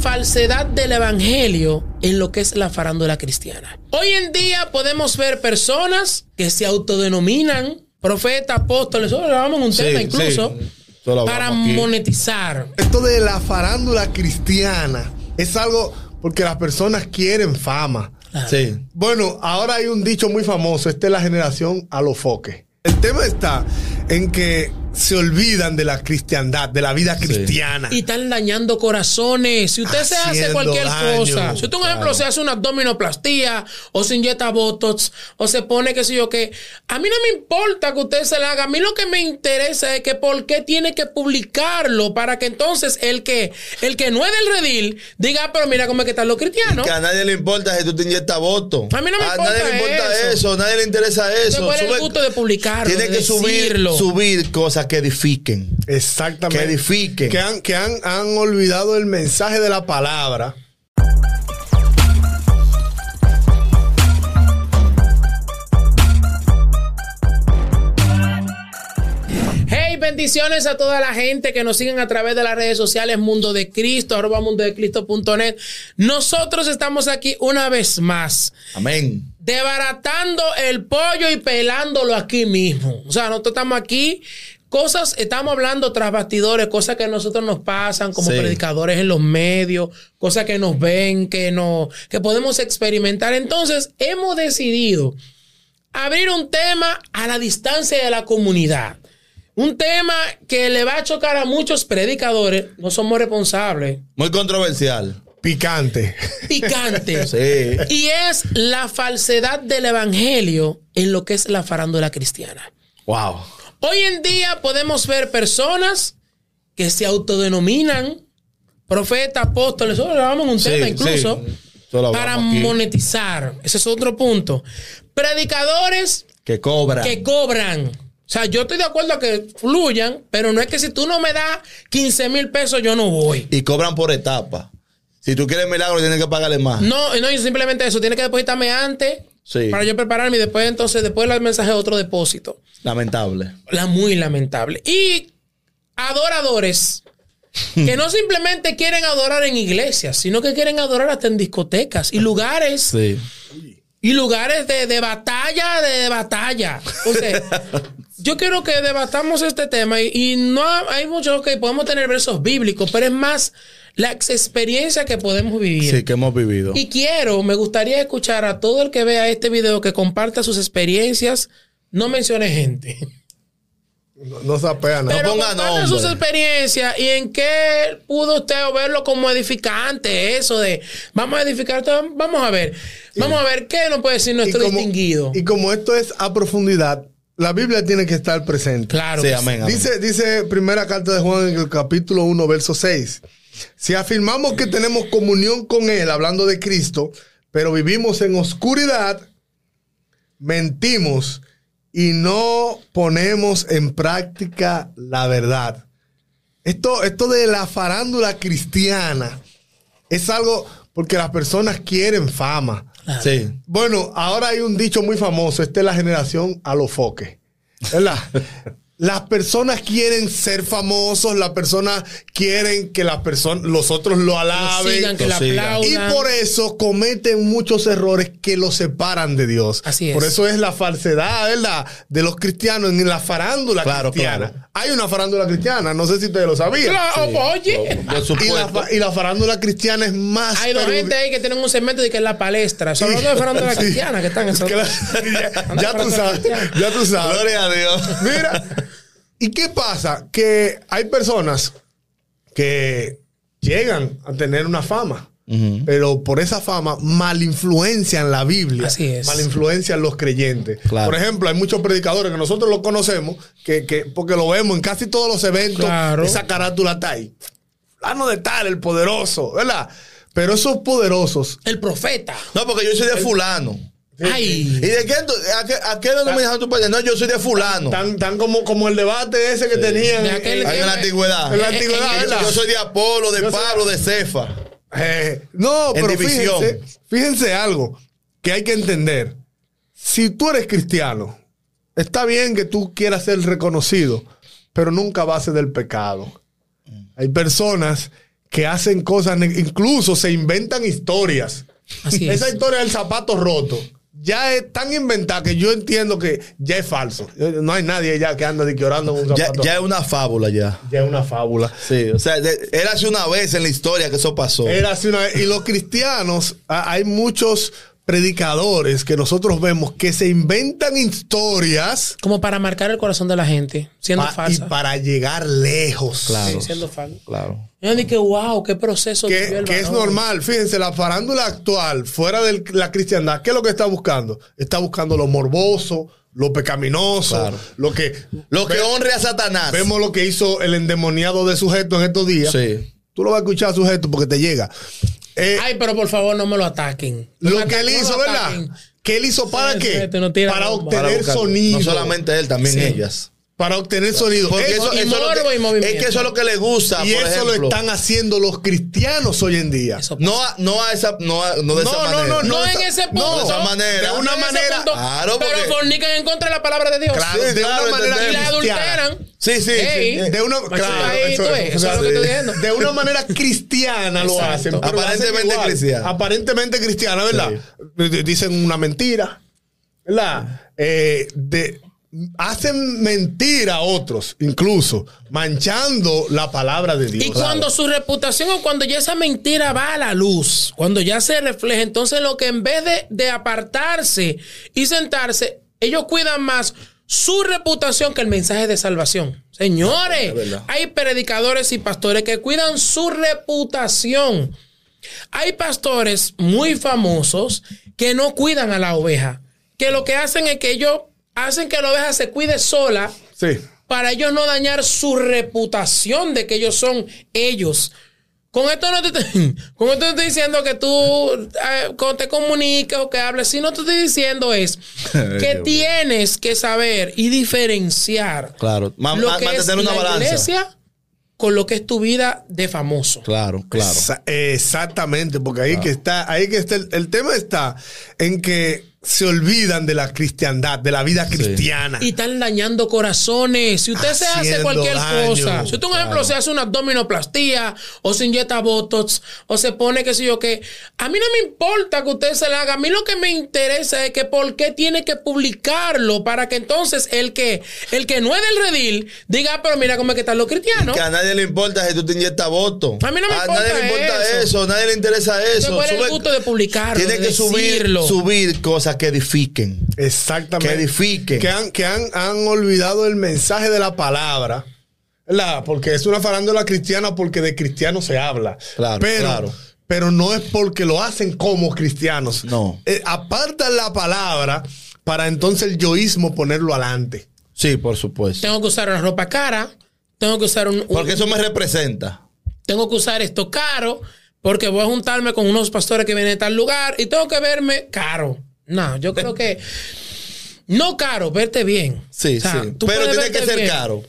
falsedad del evangelio en lo que es la farándula cristiana. Hoy en día podemos ver personas que se autodenominan profetas, apóstoles, eso lo hablamos en un Sí, tema incluso, sí. Para monetizar. Esto de la farándula cristiana es algo porque las personas quieren fama. Sí. Bueno, ahora hay un dicho muy famoso, esta es la generación a los foques. El tema está en que se olvidan de la cristiandad, de la vida cristiana. Y están dañando corazones. Si usted se hace cualquier daño, cosa, si usted, un ejemplo, se hace una abdominoplastía o se inyecta botox o se pone qué sé yo qué, a mí no me importa que usted se la haga. A mí lo que me interesa es que por qué tiene que publicarlo para que entonces el que el que no es del redil diga, "Ah, pero mira cómo es que están los cristianos. Que a nadie le importa si tú te inyectas voto. A mí no me importa nadie le importa eso. eso. nadie le interesa eso. ¿Cuál es el Sube- gusto de publicarlo? Tiene de que subir, decirlo? subir cosas que edifiquen. Exactamente. Que edifiquen. Que, han, que han, han olvidado el mensaje de la palabra. Hey, bendiciones a toda la gente que nos siguen a través de las redes sociales Mundo de Cristo, arroba mundodecristo.net. Nosotros estamos aquí una vez más, Amén. desbaratando el pollo y pelándolo aquí mismo. O sea, nosotros estamos aquí, cosas, estamos hablando tras bastidores, cosas que a nosotros nos pasan como Sí. predicadores en los medios, cosas que nos ven, que, no, que podemos experimentar. Entonces, hemos decidido abrir un tema a la distancia de la comunidad. Un tema que le va a chocar a muchos predicadores. No somos responsables. Muy controversial. Picante. Picante. Sí. Y es la falsedad del evangelio en lo que es la farándula cristiana. Wow. Hoy en día podemos ver personas que se autodenominan profetas, apóstoles, eso lo hablamos en un Sí, tema incluso, sí. Para monetizar. Ese es otro punto. Predicadores Que cobra. que cobran. O sea, yo estoy de acuerdo a que fluyan, pero no es que si tú no me das 15 mil pesos, yo no voy. Y cobran por etapa. Si tú quieres milagro, tienes que pagarle más. No, no, simplemente eso. Tiene que depositarme antes Sí. para yo prepararme y después, entonces, después el mensaje otro depósito. Lamentable. La muy lamentable. Y adoradores que no simplemente quieren adorar en iglesias, sino que quieren adorar hasta en discotecas y lugares Sí. Y lugares de, de batalla, de batalla. O sea, yo quiero que debatamos este tema y, y no ha- hay muchos que podemos tener versos bíblicos, pero es más la ex- experiencia que podemos vivir. Sí, que hemos vivido. Y quiero, me gustaría escuchar a todo el que vea este video que comparta sus experiencias. No mencione gente. No, no sapea nada. Pero ponga nombre. sus experiencias y en qué pudo usted verlo como edificante, eso de vamos a edificar todo. Vamos a ver, vamos a ver qué nos puede decir nuestro distinguido. y como esto es a profundidad, la Biblia tiene que estar presente. claro. Sí, que amén. amén. Dice, dice primera carta de Juan en el capítulo 1, verso 6. Si afirmamos que tenemos comunión con Él, hablando de Cristo, pero vivimos en oscuridad, mentimos y no ponemos en práctica la verdad. Esto, esto de la farándula cristiana es algo porque las personas quieren fama. Sí. Bueno, ahora hay un dicho muy famoso, esta es la generación a los foques. ¿Verdad? Las personas quieren ser famosos, las personas quieren que las personas, los otros lo lo alaben. sigan, que lo la sigan. y aplaudan. por eso cometen muchos errores que los separan de Dios. Así es. Por eso es la falsedad, ¿verdad? De los cristianos en la farándula Claro, cristiana. claro. Hay una farándula cristiana, no sé si ustedes lo sabían. Claro, oye. Por Y la, y farándula cristiana es más. Hay dos gente ahí que tienen un segmento de que es la palestra. Son los de farándula Sí. cristiana que están en eso. Que la- ya, ya tú sabes, ya tú sabes. Gloria a Dios. Mira, ¿y qué pasa? Que hay personas que llegan a tener una fama, pero por esa fama mal influencian la Biblia, Así es. mal influencian los creyentes. Claro. Por ejemplo, hay muchos predicadores que nosotros los conocemos, que, que- porque lo vemos en casi todos los eventos, Claro. esa carátula está ahí. Fulano de tal, el poderoso, ¿verdad? Pero esos poderosos El profeta. No, porque yo soy de fulano. ¿Y Ay. de qué? tú- ¿A qué, a qué no me dejaron tu padre? No, yo soy de fulano. tan, tan como, como el debate ese que tenían De aquel en- la antigüedad. en la antigüedad, Eh, eh, ¿verdad? Yo soy de Apolo, de Yo soy- Pablo, de Cefa. Eh, no, En pero división. fíjense, fíjense algo que hay que entender. Si tú eres cristiano, está bien que tú quieras ser reconocido, pero nunca a base del pecado. Hay personas que hacen cosas, incluso se inventan historias. Así es. Esa historia del zapato roto ya es tan inventada que yo entiendo que ya es falso. No hay nadie ya que anda de que orando con un Ya, zapato. ya es una fábula ya. Ya es una fábula. Sí, o sea, era hace una vez en la historia que eso pasó. Era así una vez. Y los cristianos, hay muchos predicadores que nosotros vemos que se inventan historias Como para marcar el corazón de la gente, siendo pa- y falsa. para llegar lejos. Claro. Sí, siendo falsa. Claro. Yo dije, wow, qué proceso Que, el que es normal, fíjense, la farándula actual, fuera de la cristiandad, ¿qué es lo que está buscando? Está buscando lo morboso, lo pecaminoso, Claro. lo que... Lo que Ve- honre a Satanás. Vemos lo que hizo el endemoniado de sujeto en estos días. Sí. Tú lo vas a escuchar sujeto porque te llega. Eh, Ay, pero por favor, no me lo ataquen. No lo que él hizo, ¿verdad? ataquen. ¿Qué él hizo para Sí, qué? no para. Para obtener buscar- sonido. No solamente él, también Sí. ellas. Para obtener sonido. Porque Eso- eso, y eso es, lo que, y movimiento. es que eso es lo que le gusta. y por eso ejemplo. lo están haciendo los cristianos hoy en día. No, a- no a esa, no, a- no de No, esa no, manera. no, en ese no, punto. de esa manera. De una manera- punto, Claro, pero fornican en contra de la palabra de Dios. Claro, Sí, de claro, una manera y la adulteran. Sí, sí. De una, claro, eso- es lo que estoy diciendo. de una manera cristiana lo hacen. pero lo hacen Aparentemente igual. cristiana. Aparentemente cristiana, ¿verdad? Dicen una mentira, ¿verdad? Eh, de, hacen mentir a otros, incluso, manchando la palabra de Dios. Y cuando su reputación o cuando ya esa mentira va a la luz, cuando ya se refleja, entonces lo que en vez de, de apartarse y sentarse, ellos cuidan más su reputación que el mensaje de salvación. Señores, hay predicadores y pastores que cuidan su reputación. Hay pastores muy famosos que no cuidan a la oveja, que lo que hacen es que ellos hacen que la oveja se cuide sola Sí. para ellos no dañar su reputación de que ellos son ellos. Con esto no te, con esto no estoy diciendo que tú eh, cuando te comuniques o que hables, sino te estoy diciendo es que tienes que saber y diferenciar Claro. Ma- lo que es una la balanza. iglesia con lo que es tu vida de famoso. Claro, claro. Exa- exactamente, porque ahí que está, ahí que está, el, el tema está en que se olvidan de la cristiandad, de la vida cristiana. Y están dañando corazones. Si usted se hace cualquier daño, cosa, si usted, un ejemplo, se hace una abdominoplastía o se inyecta botox o se pone qué sé yo qué, a mí no me importa que usted se la haga. A mí lo que me interesa es que por qué tiene que publicarlo para que entonces el que el que no es del redil diga, "Ah, pero mira cómo es que están los cristianos. Que a nadie le importa si tú te inyectas voto. A mí no me importa nadie le importa eso. eso. a nadie le interesa eso. ¿cuál es el Sube- gusto de publicarlo, Tiene de que subir, decirlo? subir cosas que edifiquen. Exactamente. Que edifiquen. Que han, que han, han olvidado el mensaje de la palabra. ¿verdad? Porque es una farándula cristiana porque de cristiano se habla. Claro, pero, claro. Pero no es porque lo hacen como cristianos. No. Eh, apartan la palabra para entonces el yoísmo ponerlo adelante. Sí, por supuesto. Tengo que usar una ropa cara, tengo que usar un, un- Porque eso me representa. tengo que usar esto caro porque voy a juntarme con unos pastores que vienen de tal lugar y tengo que verme caro. No, yo creo que no caro, verte bien. Sí, O sea, sí. tú Pero tiene que ser bien. caro.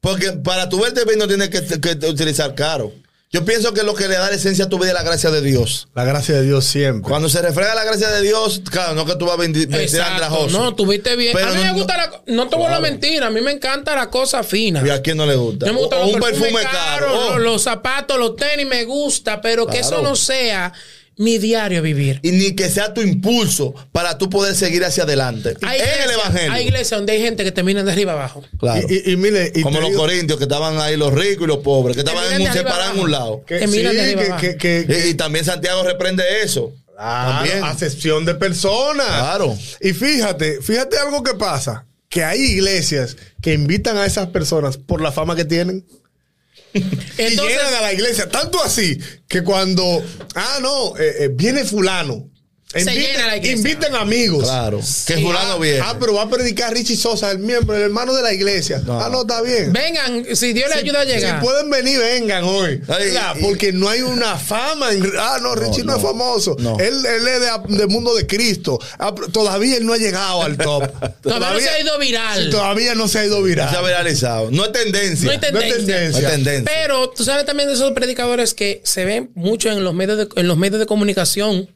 Porque para tu verte bien no tienes que, que utilizar caro. Yo pienso que lo que le da la esencia a tu vida es la gracia de Dios. La gracia de Dios siempre. Cuando se refrega la gracia de Dios, claro, no que tú vas a vendi- vestir Exacto. andrajoso. No, tuviste bien. Pero a mí no- me gusta no- la. No te voy a la mentira. A mí me encanta la cosa fina. ¿Y a quién no le gusta? No me O- los un perfume caro. caros, oh. los, los zapatos, los tenis, me gusta, pero que eso no sea mi diario vivir. Y ni que sea tu impulso para tú poder seguir hacia adelante. Hay en el iglesias- Evangelio. Hay iglesias donde hay gente que termina de arriba abajo. Claro. Y, y- y mire, y Como los digo corintios que estaban ahí los ricos y los pobres, que estaban en un, separados en un lado. que, sí, que- que- que- Y, y también Santiago reprende eso. Claro, También. acepción de personas. Claro. Y fíjate, fíjate algo que pasa. Que hay iglesias que invitan a esas personas por la fama que tienen. Y llegan a la iglesia. Tanto así que cuando, ah, no, eh, eh, viene fulano. Se llena la iglesia. inviten amigos. Claro. Que Sí. fulano Ah, viene. ah, pero va a predicar Richie Sosa, el miembro, el hermano de la iglesia. No. Ah, no, está bien. vengan, si Dios le ayuda a llegar. Si pueden venir, vengan hoy. Ay, y- porque no hay una fama. en- ah, no, Richie no, no, es famoso. no. Él, él es de- del mundo de Cristo. Ah, todavía él no ha llegado al top. Todavía no se ha ido viral. Todavía no se ha ido viral. Se ha viralizado. No es tendencia. No No es tendencia. tendencia. No es tendencia. Pero tú sabes también de esos predicadores que se ven mucho en los medios de, en los medios de comunicación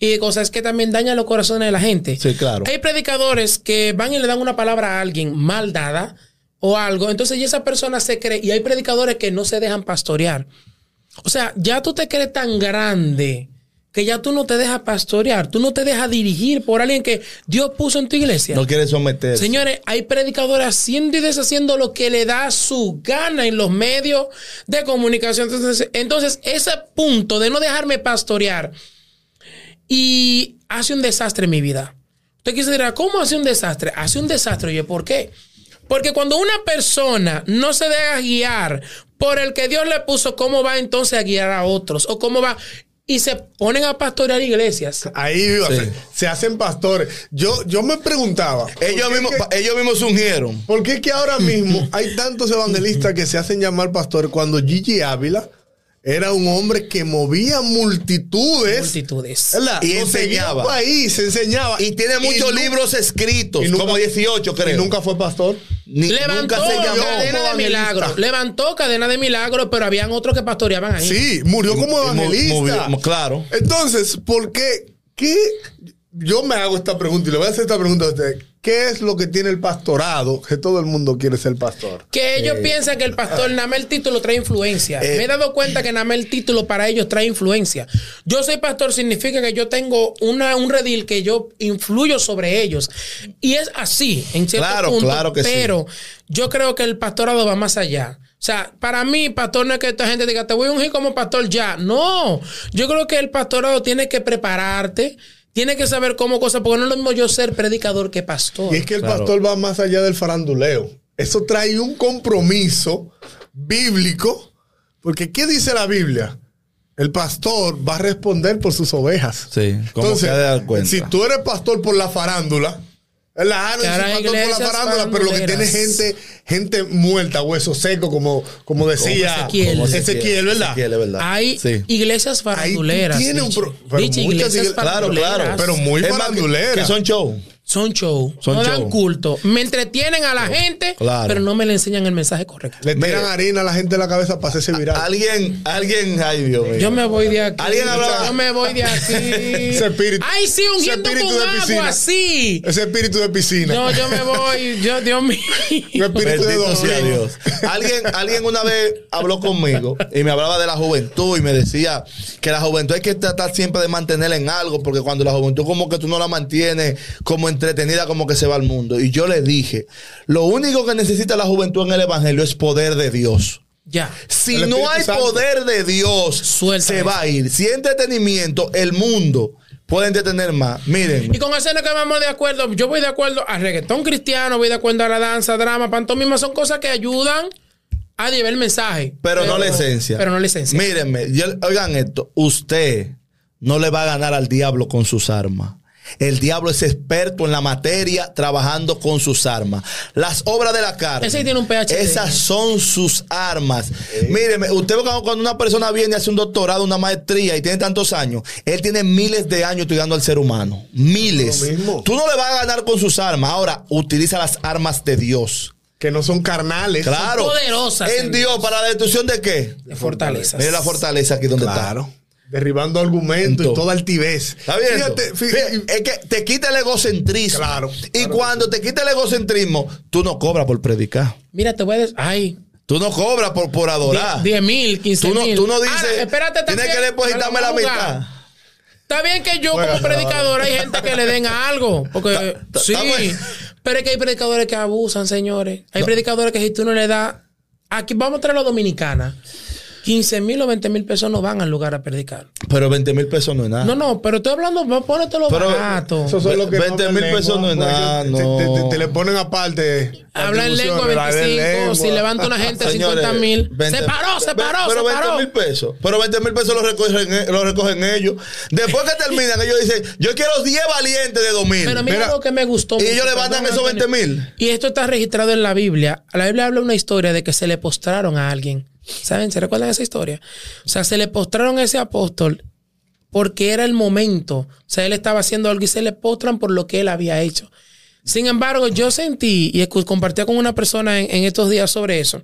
y cosas que también dañan los corazones de la gente. Sí, claro. Hay predicadores que van y le dan una palabra a alguien mal dada o algo, entonces y esa persona se cree y hay predicadores que no se dejan pastorear. O sea, ya tú te crees tan grande que ya tú no te dejas pastorear, tú no te dejas dirigir por alguien que Dios puso en tu iglesia. No quiere someter. Señores, hay predicadores haciendo y deshaciendo lo que le da su gana en los medios de comunicación. Entonces, entonces ese punto de no dejarme pastorear y hace un desastre en mi vida. Usted quise dirá, ¿cómo hace un desastre? Hace un desastre. Oye, ¿por qué? Porque cuando una persona no se deja guiar por el que Dios le puso, ¿cómo va entonces a guiar a otros? ¿O cómo va? Y se ponen a pastorear iglesias. Ahí se, se, hacen pastores. Yo, yo me preguntaba. Ellos mismos, que, ellos mismos ungieron. ¿Por qué que ahora mismo hay tantos evangelistas que se hacen llamar pastores cuando Gigi Ávila era un hombre que movía multitudes. Multitudes. ¿verdad? Y enseñaba. país, enseñaba. Y tiene muchos y libros escritos, y nunca, como 18 creo. Y nunca fue pastor. Ni, Levantó nunca se llamó cadena de milagros. Levantó cadena de milagros, pero habían otros que pastoreaban ahí. Sí, murió como evangelista. Movió, claro. Entonces, ¿por qué? ¿Qué? Yo me hago esta pregunta y le voy a hacer esta pregunta a usted. ¿Qué es lo que tiene el pastorado? Que todo el mundo quiere ser pastor. Que ellos eh, piensan que el pastor, nada más el título trae influencia. Eh, Me he dado cuenta que nada más el título para ellos trae influencia. Yo soy pastor significa que yo tengo una, un redil que yo influyo sobre ellos. Y es así, en cierto claro, punto. Claro que pero sí. yo creo que el pastorado va más allá. O sea, para mí, pastor no es que esta gente diga, te voy a ungir como pastor ya. No, yo creo que el pastorado tiene que prepararte tiene que saber cómo cosas, porque no es lo mismo yo ser predicador que pastor. Y es que el claro. pastor va más allá del faranduleo. Eso trae un compromiso bíblico, porque ¿qué dice la Biblia? El pastor va a responder por sus ovejas. Sí, como Entonces, se ha de dar cuenta. si tú eres pastor por la farándula, la no pastor por la farándula, pero lo que tiene gente, gente muerta, hueso seco, como, como decía como Ezequiel. Como Ezequiel, ¿verdad? Ezequiel, ¿verdad? Hay Sí. iglesias faranduleras. Ahí tiene un pro- pero muchas iglesias igle- Claro, faranduleras. claro. Pero muy Es más, que- faranduleras. Que son show. Son show. Son no show. dan culto. Me entretienen a la gente, Claro. pero no me le enseñan el mensaje correcto. Le tiran Mira. harina a la gente en la cabeza para hacerse viral. Alguien, alguien, ay Dios mío. Yo me voy de aquí. Alguien hablaba- Yo me voy de aquí. Ese espíritu- Ay, sí, ese ungiendo espíritu con de agua, piscina. sí. Ese espíritu de piscina. No, yo me voy. Yo, Dios mío. Un espíritu de domingo. Dios. Alguien, alguien una vez habló conmigo y me hablaba de la juventud y me decía que la juventud hay que tratar siempre de mantenerla en algo porque cuando la juventud como que tú no la mantienes como entretenida como que se va al mundo. Y yo le dije, lo único que necesita la juventud en el evangelio es poder de Dios. Ya. Si El no hay Santo. poder de Dios, Suelta se eso. va a ir. Si hay entretenimiento, el mundo puede entretener más. Miren. Y con eso no que vamos de acuerdo. Yo voy de acuerdo al reggaetón cristiano, voy de acuerdo a la danza, drama, pantomima. Son cosas que ayudan a llevar el mensaje. Pero, no la esencia. Pero no la esencia. Mírenme, yo- oigan esto. Usted no le va a ganar al diablo con sus armas. El diablo es experto en la materia trabajando con sus armas. Las obras de la carne. Ese tiene un PhD. Esas son sus armas. Míreme, usted cuando una persona viene y hace un doctorado, una maestría y tiene tantos años, él tiene miles de años estudiando al ser humano. Miles. Tú no le vas a ganar con sus armas. Ahora, utiliza las armas de Dios. Que no son carnales. Claro. poderosas En en Dios, para la destrucción de qué? de fortalezas. Mire la fortaleza aquí donde Claro. Derribando argumentos y toda altivez. está. ¿Está bien? Fíjate, fí- Fíjate, es que te quita el egocentrismo. Claro, Y claro cuando te quita el egocentrismo, tú no cobras por predicar. Mira, te voy a decir. Ay. Tú no cobras por, por adorar. 10 mil, 15 Tú no, mil. tú no dices, Ahora, espérate tienes que depositarme la mitad. Está bien que yo como predicador hay gente que le den algo. Porque ta- sí. Pero es que hay predicadores que abusan, señores. Hay predicadores que si tú no le das. Aquí vamos a traer a la dominicana. 15 mil o 20 mil pesos no van al lugar a predicar. Pero 20 mil pesos no es nada. No, no, pero estoy hablando, pónetelo Pero- barato. Esos son los que 20 hablan mil lengua, pesos no es nada, te- no. Te, te- te le ponen aparte. Habla en lengua atribuciones, la de 25, lengua. si levanta una gente Señores, 50 mil. 20 Se paró, se paró, Pero se 20 paró. mil pesos. Pero 20 mil pesos lo recogen, e- lo recogen ellos. Después que terminan, ellos dicen, yo quiero 10 valientes de 2 mil. Pero mira, Mira, lo que me gustó. y mucho, ellos levantan esos Antonio. 20 mil. Y esto está registrado en la Biblia. La Biblia habla una historia de que se le postraron a alguien. ¿Saben? ¿Se recuerdan esa historia? O sea, se le postraron a ese apóstol porque era el momento. O sea, él estaba haciendo algo y se le postran por lo que él había hecho. Sin embargo, yo sentí, y compartía con una persona en, en estos días sobre eso,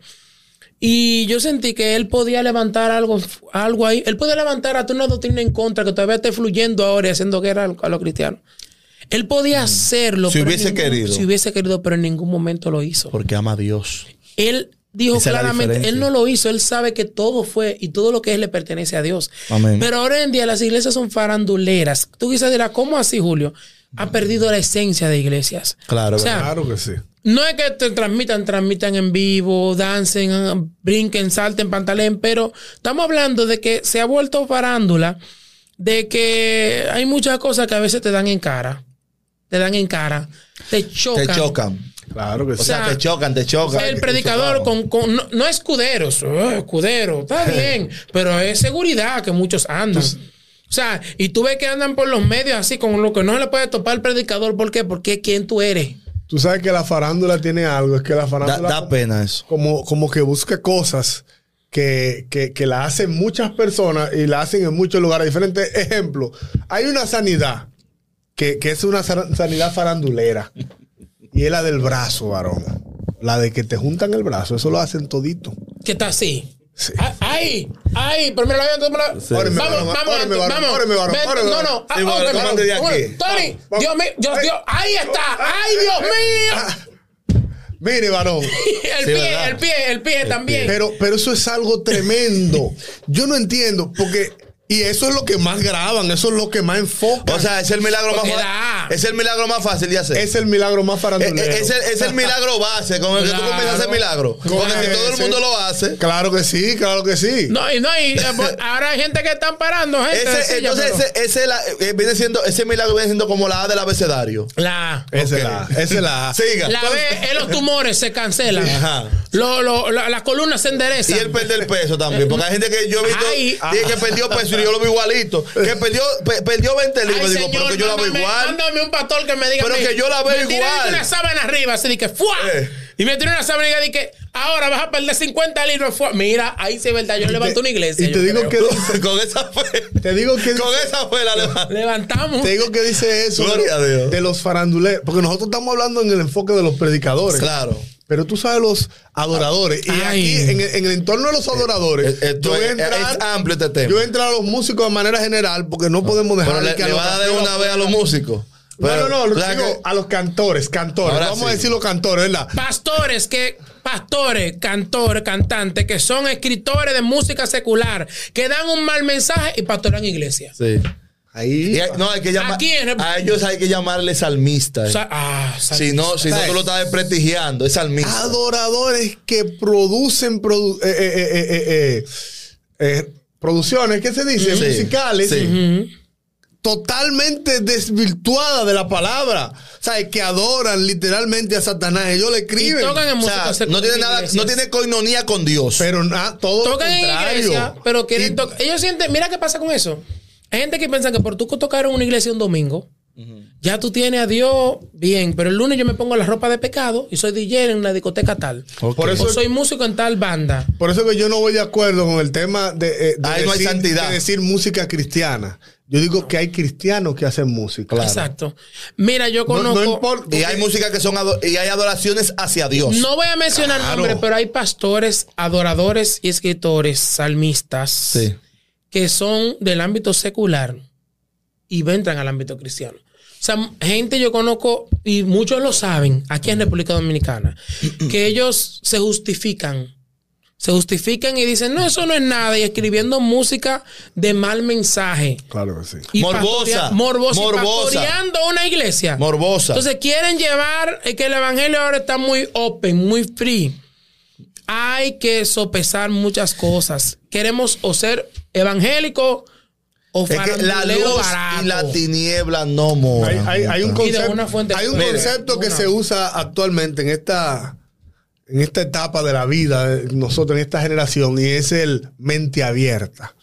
y yo sentí que él podía levantar algo, algo ahí. Él podía levantar hasta una doctrina en contra que todavía esté fluyendo ahora y haciendo guerra a los- a cristianos. Él podía hacerlo. Si hubiese ningún- querido. Si hubiese querido, pero en ningún momento lo hizo. Porque ama a Dios. Él dijo Esa claramente, él no lo hizo, él sabe que todo fue y todo lo que es le pertenece a Dios. Amén. Pero ahora en día las iglesias son faranduleras. Tú quizás dirás, ¿cómo así, Julio? Ha perdido la esencia de iglesias. Claro, O sea, Claro que sí. no es que te transmitan, transmitan en vivo, dancen, brinquen, salten, pantalén, pero estamos hablando de que se ha vuelto farándula, de que hay muchas cosas que a veces te dan en cara. Te dan en cara. Te chocan. Te chocan. Claro que O sí. sea, sea, te chocan, te chocan. El predicador con, con- no, no escuderos, oh, escudero, está bien, pero es seguridad que muchos andan. O sea, y tú ves que andan por los medios así, con lo que no le puede topar el predicador. ¿Por qué? Porque es quién tú eres. Tú sabes que la farándula tiene algo, es que la farándula da pena eso. como, como que busca cosas que, que, que la hacen muchas personas y la hacen en muchos lugares diferentes. Ejemplo, hay una sanidad que, que es una sa- sanidad farandulera y es la del brazo, varón. La de que te juntan el brazo, eso lo hacen todito. Que está así. Sí. Ah, Ahí, ahí, pero me lo habían tomado. Sí. Vamos, varón, vamos, óreme, varón, vamos. No, no. ah, Sí, bueno, ok, ¿cómo varón. ande de aquí? Tony, Vamos. Dios mío, Dios, Ay. Dios, ahí está. Ay, Dios mío. Mire, varón. El Sí, pie, ¿verdad? el pie, el pie también. Pero, pero eso es algo tremendo. Yo no entiendo, porque. Y eso es lo que más graban, eso es lo que más enfocan. O sea, es el milagro más fácil. Es el milagro más fácil de hacer. es el milagro más Eh, farandulero. eh, Es, el, es el milagro base con el que tú comienzas a hacer milagro. Con Porque si todo el mundo lo hace. Claro que sí, claro que sí. No, y no, y eh, pues, ahora hay gente que están parando, gente. Ese, silla, entonces, pero- ese, ese la- eh, viene siendo, ese milagro viene siendo como la A del abecedario. La, Esa es la, esa es la. Siga. la B es los tumores se cancelan. Ajá. Lo, lo, la, las columnas se Y enderezan. él perder peso también. Porque hay gente que yo he visto Ay. dice que perdió peso y yo lo veo igualito. Que perdió, pe- perdió 20 libras. Digo, pero que yo la veo mándame, igual. mándame un pastor que me diga. Pero que yo la veo me igual. una sábana arriba, así de que ¡fua! Eh. Y me tiré una sábana y dije, ahora vas a perder 50 libras. ¡fua! Mira, ahí sí es verdad. Yo levanto una iglesia. y te yo digo creo. que con esa fe. te digo que Con esa fe la levanta. Levantamos. te digo que dice eso Gloria de, a Dios. de los faranduleros, porque nosotros estamos hablando en el enfoque de los predicadores. Claro. Pero tú sabes los adoradores. Y aquí, en, el- en el entorno de los adoradores, Eh, esto yo voy a es, entrar- es amplio este tema. yo voy a entrar a los músicos de manera general, porque no podemos dejar Pero le, que a le los va a dar raperos una vez a los músicos. No, Pero, no, no, o sea digo que- a los cantores, cantores. Ahora Vamos a decir los cantores, ¿verdad? Pastores que, pastores, cantores, cantantes, que son escritores de música secular, que dan un mal mensaje y pastorean iglesias. Sí. Ahí. Y hay- no, hay que llamar. A ellos hay que llamarle salmista. eh. O sea, ah, si no, si no, tú lo estás desprestigiando. Es salmista. adoradores que producen produ- eh, eh, eh, eh, eh, eh, producciones, ¿qué se dice? Sí, Musicales. sí. Totalmente desvirtuadas de la palabra. O sea, que adoran literalmente a Satanás. Ellos le y escriben. tocan en O música sea, secular no tiene en nada, iglesias. no tiene coinonía con Dios. Pero nada, todo lo en contrario. iglesia, pero quieren Y- tocar. Ellos sienten, mira qué pasa con eso. Hay gente que piensa que por tú tocar en una iglesia un domingo, ya tú tienes a Dios bien, pero el lunes yo me pongo la ropa de pecado y soy DJ en una discoteca tal. Ok. Por eso- o soy músico en tal banda. Por eso que yo no voy de acuerdo con el tema de, eh, de Ahí no hay decir, santidad. de decir música cristiana. Yo digo que hay cristianos que hacen música. Exacto. Mira, yo No, conozco. no importa. y hay música que son y hay adoraciones hacia Dios. No voy a mencionar Claro. nombres, pero hay pastores, adoradores y escritores, salmistas, Sí. Que son del ámbito secular y entran al ámbito cristiano. O sea, gente yo conozco, y muchos lo saben, aquí en República Dominicana, que ellos se justifican. Se justifican y dicen, no, eso no es nada, y escribiendo música de mal mensaje. Claro que sí. Y Morbosa. morbosa. y Morbosa. pastoreando una iglesia. Morbosa. Entonces quieren llevar que el evangelio ahora está muy open, muy free. Hay que sopesar muchas cosas. Queremos o ser evangélico o es que la luz barato. y la tiniebla no moran. Hay, hay- hay un concepto, una fuente- hay un Mire, concepto que una. se usa actualmente en esta, en esta etapa de la vida, de nosotros en esta generación, y es el mente abierta.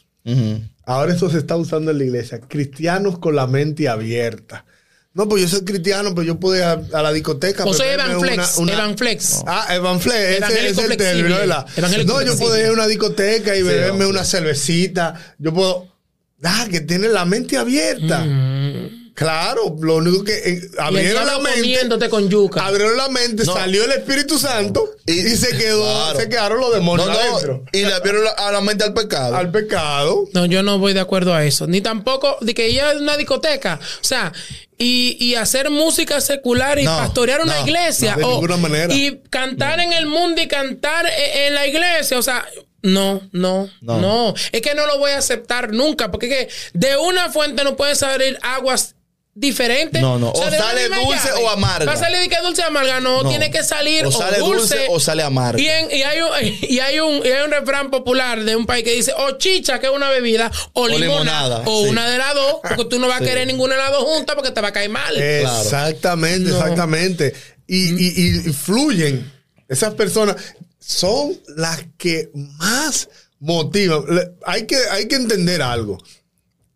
Ahora eso se está usando en la iglesia. Cristianos con la mente abierta. No, pues yo soy cristiano, pero yo puedo ir a, a la discoteca. O soy una- una- Evanflex. Ah, ese, Evangélico ese es el término, ¿verdad? No, yo puedo ir a una discoteca y beberme hombre. una cervecita. Yo puedo. Ah, que tiene la mente abierta. Mm. Claro, lo único que eh, abrieron la mente. comiéndote con yuca. Abrieron la mente, No. salió el Espíritu Santo y, Y- se quedó, Claro. se quedaron los demonios No, no, adentro. y le abrieron la- a la mente al pecado. Al pecado. No, yo no voy de acuerdo a eso. Ni tampoco de que ella es una discoteca. O sea, y, y hacer música secular y No, pastorear una no, iglesia. no, de o- ninguna manera. Y cantar en el mundo y cantar e- en la iglesia. O sea, no, no, no, No. Es que no lo voy a aceptar nunca. Porque es que de una fuente no pueden salir aguas diferentes. No, no. O sale dulce o amarga. Va a salir de que dulce o amarga. No, No. tiene que salir O o, sale dulce o sale amarga. Y, en- y hay un, y, hay un, y hay un refrán popular de un país que dice o chicha, que es una bebida, o, limonada, limonada, o sí. una de las dos, porque tú no vas a querer ninguna de las dos juntas porque te va a caer mal. Exactamente, No. exactamente. Y, y- fluyen. Esas personas son las que más motivan. Hay que, hay que entender algo.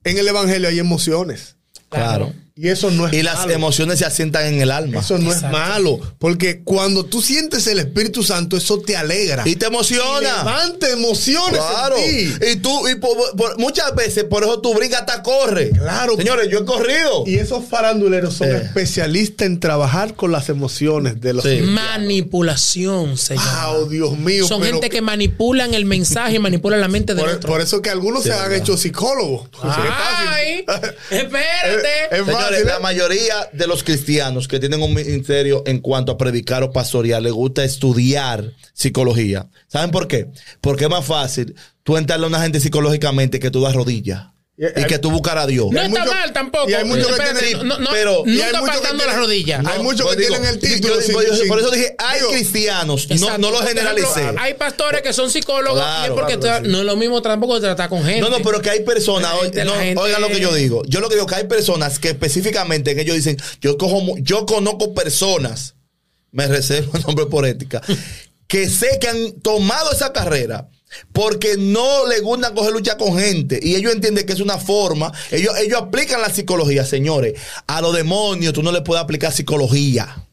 En el Evangelio hay emociones. Claro. Y eso no es Y las malo. emociones se asientan en el alma. Eso no Exacto. es malo. Porque cuando tú sientes el Espíritu Santo, eso te alegra. Y te emociona. Levanta emociones Claro. en ti. Y tú, y por- por- muchas veces por eso tú brincas hasta corre. Claro. Señores, yo he corrido. Y esos faranduleros son Eh. especialistas en trabajar con las emociones de los Sí. Manipulación, se llama. Wow, Dios mío. Son pero- gente que manipulan el mensaje y manipulan la mente del por, otro. por eso que algunos se han hecho psicólogos. Es. Ay, Es- espérate. es Señores, la ¿eh? mayoría de los cristianos que tienen un ministerio en cuanto a predicar o pastorear les gusta estudiar psicología. ¿Saben por qué? Porque es más fácil tú entrarle a una gente psicológicamente que tú das rodillas Y que tú buscar a Dios. no está mucho- mal tampoco. y hay que tienen- no, no, pero- nunca las rodillas. Hay muchos pues que tienen el yo- título. yo- sin- por eso- sin- por eso dije, hay digo, cristianos, no, no lo generalicé. hay pastores que son psicólogos Claro, y es porque claro, tra- sí. no es lo mismo tampoco de tratar con gente. No, no, pero que hay personas, oigan lo que yo digo. Yo lo que digo que hay personas que específicamente que ellos dicen, yo cojo, yo conozco personas, me reservo el nombre por ética, que sé que han tomado esa carrera porque no les gusta coger lucha con gente y ellos entienden que es una forma, ellos, ellos aplican la psicología, señores. A los demonios tú no le puedes aplicar psicología.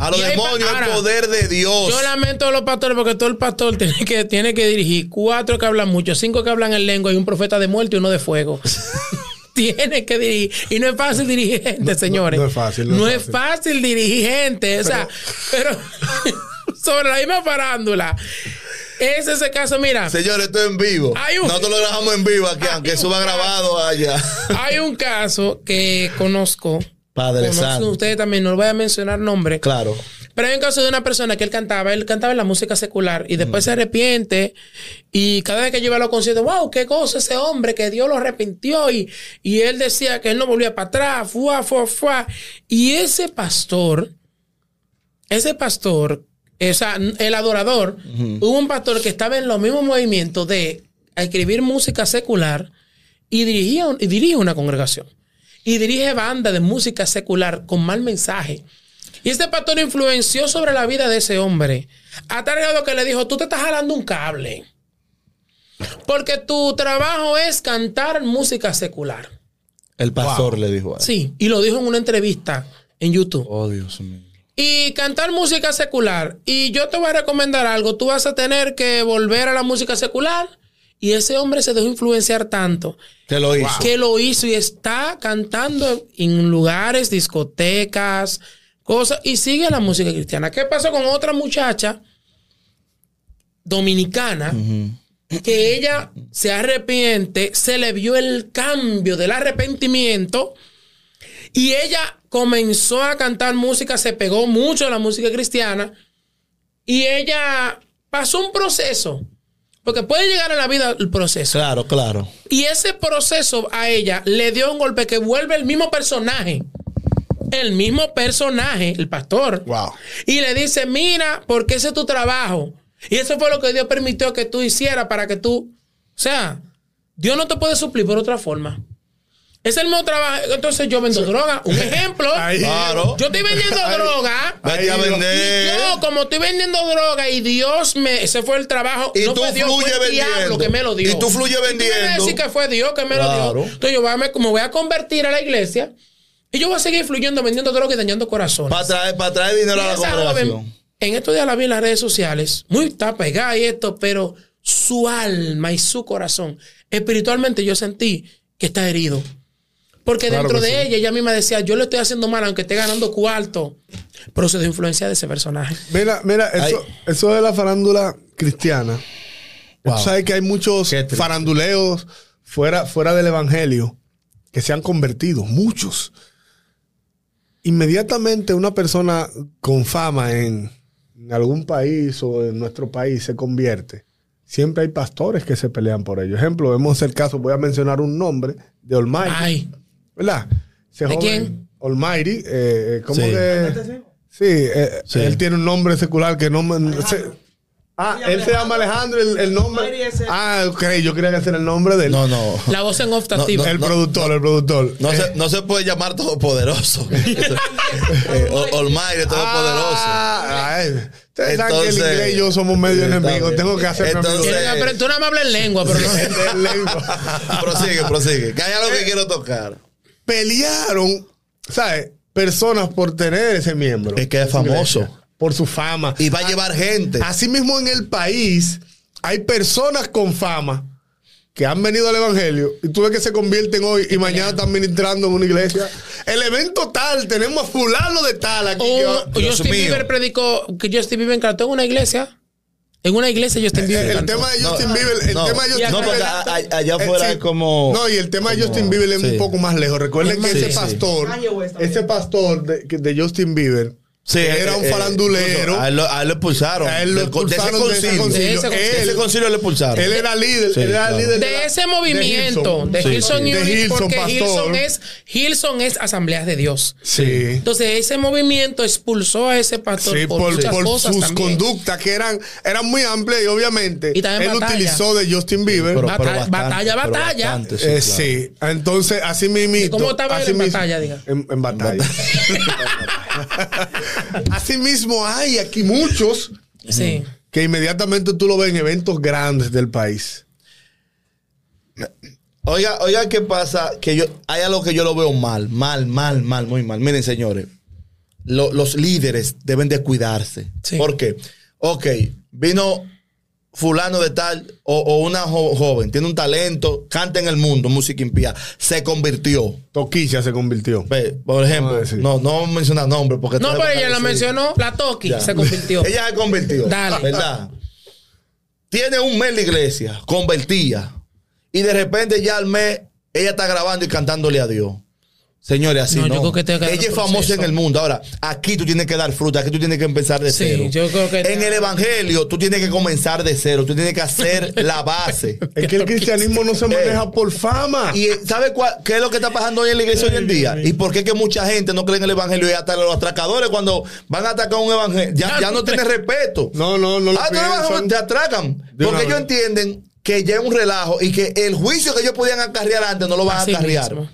A los demonios el poder de Dios. Yo lamento a los pastores porque todo el pastor tiene que, tiene que dirigir cuatro que hablan mucho, cinco que hablan en lengua y un profeta de muerte y uno de fuego. tiene que dirigir. Y no es fácil dirigir gente, señores. no es fácil, no No, es es fácil dirigir gente. O sea, pero sobre la misma farándula. Es ese caso, mira. Señores, esto es en vivo. Hay un- Nosotros lo grabamos en vivo aquí, aunque un suba caso. grabado allá. Hay un caso que conozco. Padre Santo. ustedes también, no voy a mencionar nombre. Claro. Pero hay un caso de una persona que él cantaba, él cantaba en la música secular y después se arrepiente y cada vez que yo iba a los conciertos, wow, qué cosa ese hombre, que Dios lo arrepintió y, y él decía que él no volvía para atrás, fuá, fuá, fuá. Y ese pastor, ese pastor, o sea, el adorador, hubo un pastor que estaba en los mismos movimientos de escribir música secular y dirigía, y dirige una congregación. Y dirige banda de música secular con mal mensaje. Y este pastor influenció sobre la vida de ese hombre. A tal grado que le dijo, tú te estás jalando un cable. Porque tu trabajo es cantar música secular. El pastor le dijo. a él. Sí, y lo dijo en una entrevista en YouTube. Oh, Dios mío. Y cantar música secular. Y yo te voy a recomendar algo. Tú vas a tener que volver a la música secular. Y ese hombre se dejó influenciar tanto Que lo hizo. que lo hizo y está cantando en lugares, discotecas, cosas, y sigue la música cristiana. ¿Qué pasó con otra muchacha dominicana? Que ella se arrepiente, se le vio el cambio del arrepentimiento y ella comenzó a cantar música, se pegó mucho a la música cristiana y ella pasó un proceso, porque puede llegar a la vida el proceso. Claro, claro. Y ese proceso a ella le dio un golpe que vuelve el mismo personaje. El mismo personaje, el pastor. Wow. Y le dice, mira, porque ese es tu trabajo. Y eso fue lo que Dios permitió que tú hicieras para que tú... O sea, Dios no te puede suplir por otra forma. Es el mismo trabajo. Entonces yo vendo droga. Un ejemplo. Ahí. Claro. Yo estoy vendiendo droga. Vete a Ahí, vender. Y yo, como estoy vendiendo droga y Dios me. Ese fue el trabajo. Y no tú fue Dios, fue fluye el diablo vendiendo. que me lo dio. Y tú fluye tú me vas a vendiendo. decir que fue Dios que me lo Claro. dio. Entonces yo voy a, me, me voy a convertir a la iglesia y yo voy a seguir fluyendo, vendiendo droga y dañando corazones. Para traer, para traer dinero a la Y congregación. joven, en estos días la vi en las redes sociales, muy está pegada y esto, pero su alma y su corazón, espiritualmente yo sentí que está herido. Porque Claro dentro de sí. ella, ella misma decía, yo le estoy haciendo mal, aunque esté ganando cuarto. Pero se dio influencia de ese personaje. Mira, mira, eso, eso de la farándula cristiana. Wow. Tú sabes que hay muchos faranduleos fuera, fuera del evangelio que se han convertido, muchos. Inmediatamente una persona con fama en, en algún país o en nuestro país se convierte. Siempre hay pastores que se pelean por ello. Ejemplo, vemos el caso, voy a mencionar un nombre de Almighty. ¿Verdad? Ese ¿De joven, quién? Almighty. eh, eh, ¿Cómo Sí. que? Sí, eh, Sí. él tiene un nombre secular que no me. se- ah, él se llama Alejandro, el, el nombre. Almighty es el- Ah, ok, yo creía que ese era el nombre de él. No, no. la voz en off está No, activa. el productor, el productor. No, Eh, se, no se puede llamar todopoderoso. eh, Olmaire, todopoderoso. Ah, ay, ustedes saben que el Entonces- inglés y yo somos medio Está enemigos. bien. Tengo que hacer Entonces- Tienen que aprender- Tú nada más hablas en lengua, pero no. En lengua. prosigue, prosigue. Que hay algo que quiero tocar. Pelearon, ¿sabes? Personas por tener ese miembro. Es que es iglesia, famoso. Por su fama. Y va a llevar gente. Asimismo, en el país hay personas con fama que han venido al evangelio y tú ves que se convierten hoy y mañana están ministrando en una iglesia. El evento tal, tenemos a fulano de tal aquí. Dios Justin mío. Bieber predicó que Justin Bieber cantó en una iglesia. En una iglesia Justin Bieber el tema de No, Justin Bieber, el no, tema de Justin no, porque Bieber. a- allá eh, afuera sí. como. No, y el tema de Justin Bieber es sí. un poco más lejos. Recuerden que Sí, ese pastor, ese pastor de, que- de Justin Bieber, Sí, era un eh, eh, farandulero. A él, lo, a él lo expulsaron. A él lo de ese expulsaron de ese concilio. De ese concilio. De ese concilio le expulsaron. Él era líder, Sí, él era claro. líder de la- ese movimiento de Sí, sí. De Unity, Hillsong, porque. Hillsong es Hillsong es Asambleas de Dios. Sí. Entonces ese movimiento expulsó a ese pastor Sí, por, por, muchas por cosas sus también. conductas que eran, eran muy amplias y obviamente Y también él batalla. utilizó de Justin Bieber. Pero- Batalla, bastante, batalla, pero batalla. bastante, Eh, claro. sí, entonces así mismo. ¿Y cómo estaba él en batalla, diga? En, en batalla. así mismo hay aquí muchos Sí. que inmediatamente tú lo ves en eventos grandes del país. Oiga, oiga, ¿qué pasa? Que yo, hay algo que yo lo veo mal, mal, mal, mal, muy mal. Miren, señores, lo- los líderes deben de cuidarse. Sí. ¿Por qué? Ok, vino fulano de tal o, o una jo- joven, tiene un talento, canta en el mundo, música impía, se convirtió. Toquilla se convirtió. Ve, por ejemplo, no, no vamos a mencionar nombres porque No, pero ella lo mencionó, la Toki Ya. se convirtió. Ella se convirtió. Dale. ¿Verdad? Tiene un mes en la iglesia, convertía. Y de repente ya al mes ella está grabando y cantándole a Dios. Señores, así No, no. yo creo que ella es famosa en el mundo. Ahora, aquí tú tienes que dar fruta, aquí tú tienes que empezar de Sí, cero. yo creo que- En el evangelio tú tienes que comenzar de cero, tú tienes que hacer la base. Es que el cristianismo no se maneja por fama. Y eh, ¿sabe cuál- qué es lo que está pasando hoy en la iglesia hoy en día? ¿Y por qué que mucha gente no cree en el evangelio? Y hasta los atracadores cuando van a atacar un evangelio, ya, ya no tienen respeto. No, no, no lo Ah, bajo, te atracan. Porque ellos entienden que ya es un relajo y que el juicio que ellos podían acarrear antes no lo van Así a acarrear. mismo.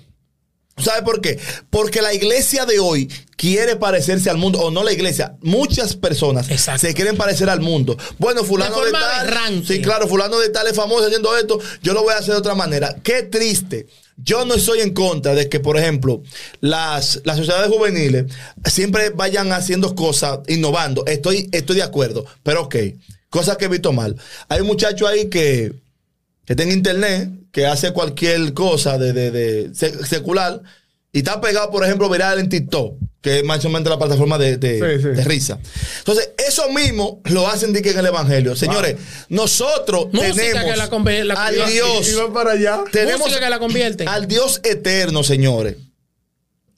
¿Sabe por qué? Porque la iglesia de hoy quiere parecerse al mundo, o no la iglesia, muchas personas Exacto. se quieren parecer al mundo. Bueno, fulano De tal. Sí, claro, fulano de tal es famoso haciendo esto, yo lo voy a hacer de otra manera. Qué triste. Yo no estoy en contra de que, por ejemplo, las, las sociedades juveniles siempre vayan haciendo cosas, innovando. Estoy, estoy de acuerdo, pero ok, cosas que he visto mal. Hay un muchacho ahí que, que está en internet, que hace cualquier cosa de, de- de se- secular y está pegado, por ejemplo, viral en TikTok, que es más o menos la plataforma de, de- Sí, sí. de risa. Entonces, eso mismo lo hacen que en el Evangelio. Señores, nosotros Música tenemos que la al Dios, Iba para allá. tenemos Música que la convierte. al Dios eterno, señores,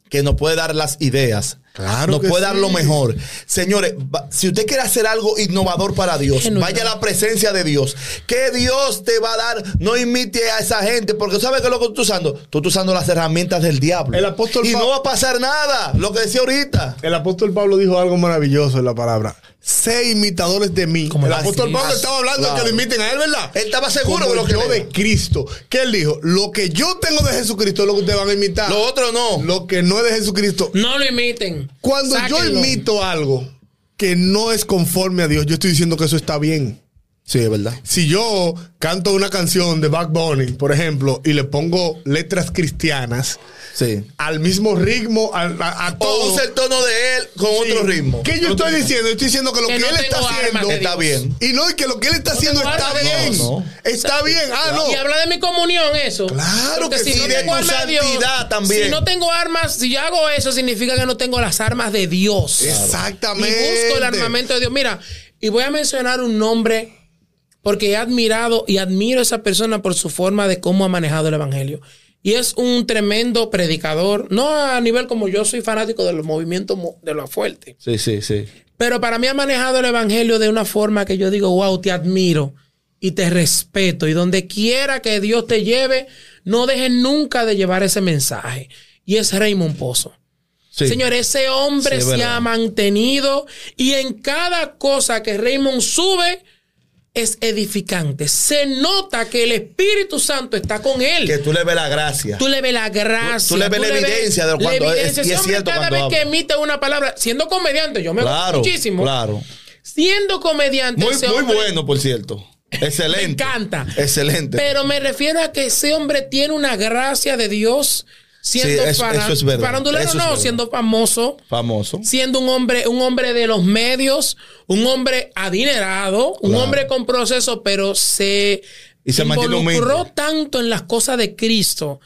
que nos puede dar las ideas. Claro que puede dar lo mejor. Señores, si usted quiere hacer algo innovador para Dios, Genuino. vaya a la presencia de Dios. Que Dios te va a dar. No imite a esa gente, porque ¿sabe qué es lo que tú estás usando? Tú estás usando las herramientas del diablo. El apóstol y Pa- no va a pasar nada. Lo que decía ahorita. El apóstol Pablo dijo algo maravilloso en la palabra. Sé imitadores de mí. Como el apóstol Pablo estaba hablando claro. de que lo imiten a él, ¿verdad? Él estaba seguro Como de lo que yo de Cristo. ¿Qué él dijo? Lo que yo tengo de Jesucristo es lo que ustedes van a imitar. Lo otro no. Lo que no es de Jesucristo. No lo imiten. Cuando yo imito algo que no es conforme a Dios, yo estoy diciendo que eso está bien. Sí, es verdad. Si yo canto una canción de Back Bunny, por ejemplo, y le pongo letras cristianas Sí. al mismo ritmo, a, a O todo. usa el tono de él con Sí. otro ritmo. ¿Qué yo estoy diciendo? Yo estoy diciendo que lo Que que, no él está haciendo Está bien. Y no, y que lo que él está haciendo está armas bien. No, Está bien. Ah, no. Y habla de mi comunión, eso. Claro Porque que si sí, no de tengo tu armas de Dios, santidad también. Si no tengo armas, si yo hago eso, significa que no tengo las armas de Dios. Exactamente. Y busco el armamento de Dios. Mira, y voy a mencionar un nombre porque he admirado y admiro a esa persona por su forma de cómo ha manejado el evangelio. Y es un tremendo predicador, no a nivel como yo soy fanático de los movimientos mo- de lo fuerte, Sí, sí, sí. pero para mí ha manejado el evangelio de una forma que yo digo, wow, te admiro y te respeto. Y donde quiera que Dios te lleve, no dejes nunca de llevar ese mensaje. Y es Raymond Pozo. Sí. Señor, ese hombre Sí, se ha mantenido y en cada cosa que Raymond sube es edificante. Se nota que el Espíritu Santo está con él. Que tú le ves la gracia. Tú le ves la gracia. Tú le ves la evidencia de cuando es- evidencia. y es cierto cada cuando vez que emite una palabra, siendo comediante, yo me Claro, muchísimo. claro. Siendo comediante, Muy, ese muy hombre- bueno, por cierto. Excelente. Me encanta. Excelente. Pero me refiero a que ese hombre tiene una gracia de Dios siendo Sí, eso- farán- eso es verdad. farandulero, Eso es no, verdad. siendo famoso Famoso. siendo un hombre, un hombre de los medios, un hombre adinerado, un Claro. hombre con proceso, pero se, Y se involucró tanto en las cosas de Cristo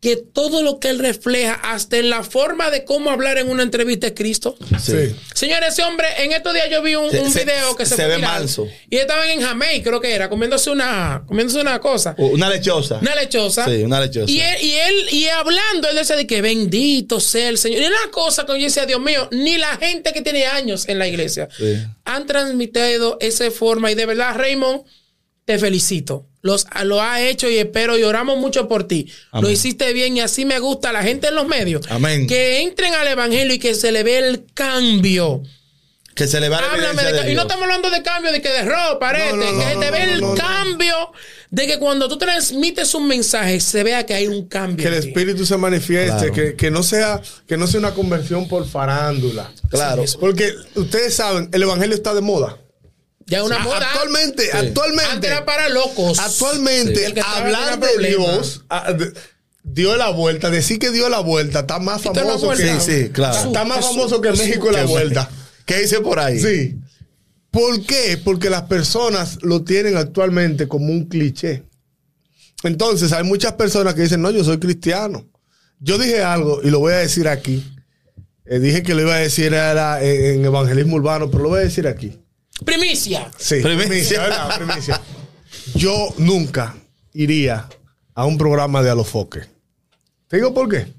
que todo lo que él refleja, hasta en la forma de cómo hablar en una entrevista es Cristo. Sí. Señores, ese hombre, en estos días yo vi un, Se- un se- video que se, se fue ve manso. Y estaban en Jamaica, creo que era, comiéndose una, comiéndose una cosa. Una lechosa. Una lechosa. Sí, una lechosa. Y él, y él, y hablando, él decía de que bendito sea el Señor. Y una cosa que yo decía, Dios mío, ni la gente que tiene años en la iglesia Sí. han transmitido esa forma. Y de verdad, Raymond, te felicito. Los, lo ha hecho y espero y oramos mucho por ti. Lo hiciste bien y así me gusta la gente en los medios. Amén. Que entren al evangelio y que se le ve el cambio. Que se le va la Háblame de de y no estamos hablando de cambio de que de ropa, arete, No, no, que no, se no, te ve no, el no, no. cambio de que cuando tú transmites un mensaje se vea que hay un cambio. Que el espíritu se manifieste, Claro. que, que no sea, que no sea una conversión por farándula. Claro. Porque ustedes saben, el evangelio está de moda. Ya una moda. Actualmente, Antes actualmente, era para locos. actualmente, estaba hablar de. Dios a- de- dio la vuelta, decir que dio la vuelta, está más la famoso vuelta. que Sí, sí, claro. Está más Jesús, famoso que México la Que- vuelta. ¿Qué dice por ahí? Sí. ¿Por qué? Porque las personas lo tienen actualmente como un cliché. Entonces, hay muchas personas que dicen, no, yo soy cristiano. Yo dije algo y lo voy a decir aquí. Eh, dije que lo iba a decir era en evangelismo urbano, pero lo voy a decir aquí. Primicia. Sí, Primicia. primicia, ¿verdad? Primicia. Yo nunca iría a un programa de Alofoque. ¿Te digo por qué?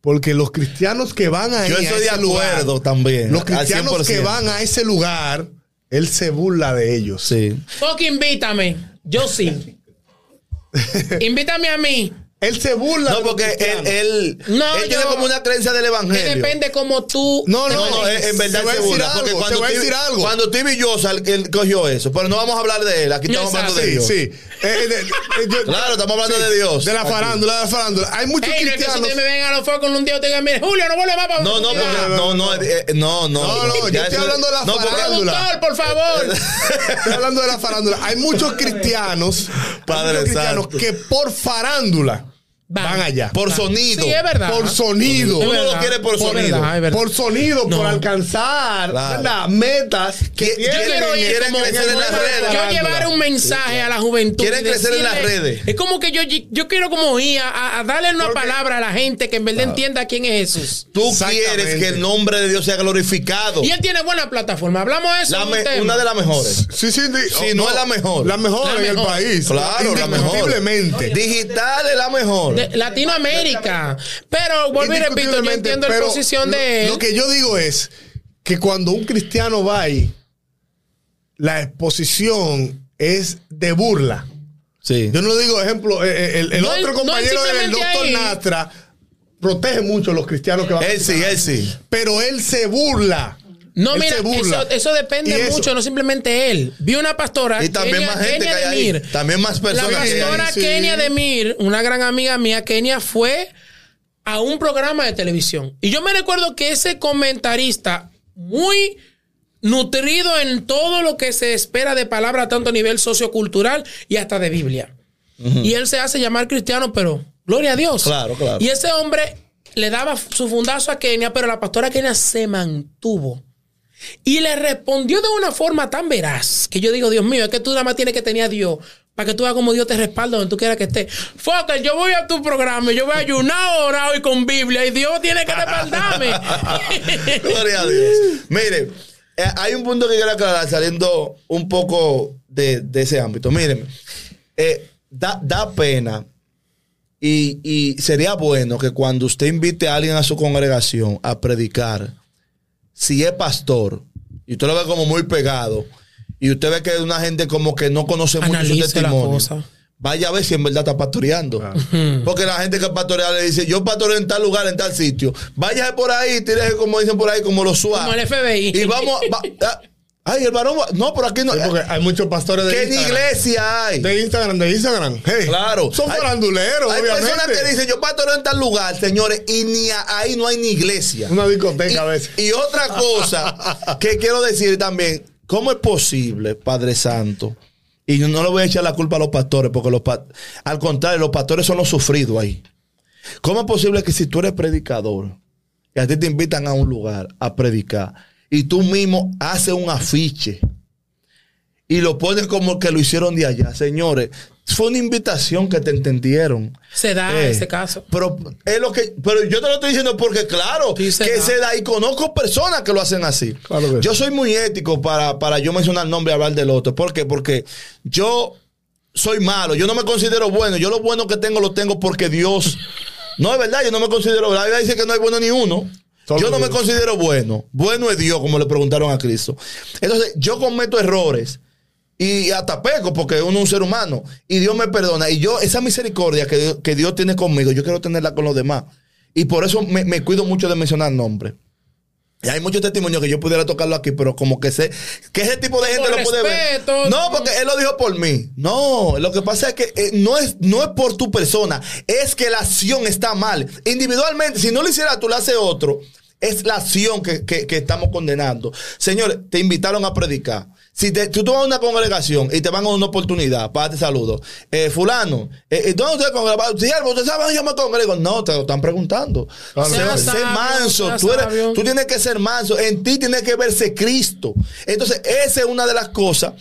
Porque los cristianos que van ahí Yo a estoy de ese lugar, acuerdo también. los cristianos que 100%. van a ese lugar, él se burla de ellos. Sí. Fuck, invítame. Yo sí. invítame a mí. Él se burla No, porque él, cristianos. él, No, él yo- tiene como una creencia del evangelio. depende como tú. No, No, no, manejes. en verdad se decir burla. Porque algo, cuando te voy a Steve- decir algo. Cuando Stevie Jones él cogió eso, pero no vamos a hablar de él. Aquí estamos Exacto. hablando de Sí, Dios. sí. Eh, de- eh, yo- Claro, estamos hablando de Dios. De la Aquí. farándula, de la farándula. Hay muchos Ey, no es que si cristianos. me ven a los focos un día te digan, mire, Julio, no vuelve más para No, no, porque, no, no, eh, eh, no, no. No, no, yo Ya estoy hablando de la no, porque- farándula. Por favor. Estoy hablando de la farándula. Hay muchos cristianos, Padre cristianos santo. que por farándula Van. van, allá. Por sonido. Sí, es verdad. Por sonido. Tú no verdad. lo quieres por sonido. verdad, es verdad. Por sonido, No. por alcanzar Claro. metas que quiero ir quieren como, crecer en las redes. yo llevar un mensaje a la juventud. Quieren crecer en las redes. Es como que yo, yo quiero como ir a, a darle una Porque- palabra a la gente que en verdad entienda quién es Jesús. Tú quieres que el nombre de Dios sea glorificado. Y él tiene buena plataforma. Hablamos de eso. La en me- un tema. una de las mejores. Sí, sí, di- Si no es la mejor. La mejor La en mejor. el país. Claro, la mejor. Indiscutiblemente. Digital es la mejor. De Latinoamérica. Pero vuelvo y repito, yo entiendo la posición lo- de él. Lo que yo digo es que cuando un cristiano va ahí, la exposición es de burla. Sí. Yo no digo, ejemplo, eh, eh, el, el No, otro no compañero del doctor ahí. Nastra protege mucho a los cristianos que van Él sí, él sí. Pero él se burla. No, Él mira, se burla. eso, eso depende eso- mucho, no simplemente él. Vi una pastora. Y también Kenia- más gente Kenia que hay ahí. Demir. También más La personas que hay pastora ahí. sí. Kenia Demir, una gran amiga mía, Kenia, fue a un programa de televisión. Y yo me recuerdo que ese comentarista, muy nutrido en todo lo que se espera de palabra, tanto a nivel sociocultural y hasta de Biblia. Y él se hace llamar cristiano, pero gloria a Dios. Claro, claro. Y ese hombre le daba su fundazo a Kenia, pero la pastora Kenia se mantuvo. Y le respondió de una forma tan veraz que yo digo, Dios mío, es que tú nada más tienes que tener a Dios para que tú veas como Dios te respalda donde tú quieras que esté. Fokker, yo voy a tu programa, yo voy a ayunar, orar hoy con Biblia y Dios tiene que respaldarme. Gloria a Dios. Mire, eh, hay un punto que quiero aclarar saliendo un poco de, de ese ámbito. Miren, eh, da, da pena y, y sería bueno que cuando usted invite a alguien a su congregación a predicar, si es pastor y usted lo ve como muy pegado y usted ve que es una gente como que no conoce mucho su testimonio, cosa. vaya a ver si en verdad está pastoreando. Porque la gente que pastorea le dice, yo pastoreo en tal lugar, en tal sitio. Váyase por ahí, tírese como dicen por ahí, como los Como suaves. el FBI. Y vamos, va- ay, el varón, va- no, por aquí no. Sí, porque hay muchos pastores de ¿Qué Instagram. iglesia hay? De Instagram, de Instagram. Hey, Claro. Son Hay- faranduleros, Hay obviamente. personas que dicen, yo pastoreo en tal lugar, señores, y ni a- ahí no hay ni iglesia. Una discoteca Y, a veces. y otra cosa que quiero decir también, ¿cómo es posible, Padre Santo? Y no le voy a echar la culpa a los pastores, porque los al contrario, los pastores son los sufridos ahí. ¿Cómo es posible que si tú eres predicador y a ti te invitan a un lugar a predicar y tú mismo haces un afiche y lo pones como que lo hicieron de allá? Señores, fue una invitación que te entendieron. Se da Eh, ese caso. Pero es lo que, pero yo te lo estoy diciendo porque claro Sí, se que da. se da y conozco personas que lo hacen así. Claro que yo sí. soy muy ético para, para yo mencionar el nombre y hablar del otro. ¿Por qué? Porque yo soy malo, yo no me considero bueno. Yo lo bueno que tengo lo tengo porque Dios. No es verdad, yo no me considero. La Biblia dice que no hay bueno ni uno. Yo no me considero bueno. Bueno es Dios, como le preguntaron a Cristo. Entonces, yo cometo errores. Y hasta peco, porque uno es un ser humano. Y Dios me perdona. Y yo, esa misericordia que, Dios- que Dios tiene conmigo, yo quiero tenerla con los demás. Y por eso me, me cuido mucho de mencionar nombres. Y hay muchos testimonios que yo pudiera tocarlo aquí, pero como que sé que ese tipo de gente Por lo puede ver. No, porque él lo dijo por mí. No, lo que pasa es que eh, no, es, no es por tu persona, es que la acción está mal. Individualmente, si no lo hiciera tú, lo hace otro. Es la acción que, que- que estamos condenando. Señores, te invitaron a predicar. Si te, tú vas a una congregación y te van a una oportunidad, para te saludo. Eh, fulano, eh, eh, ¿dónde usted congrega? ¿usted sabe yo me congrego? No, te lo están preguntando. Claro. Sé, sé sabio, manso. Tú, eres- tú tienes que ser manso. En ti tiene que verse Cristo. Entonces, esa es una de las cosas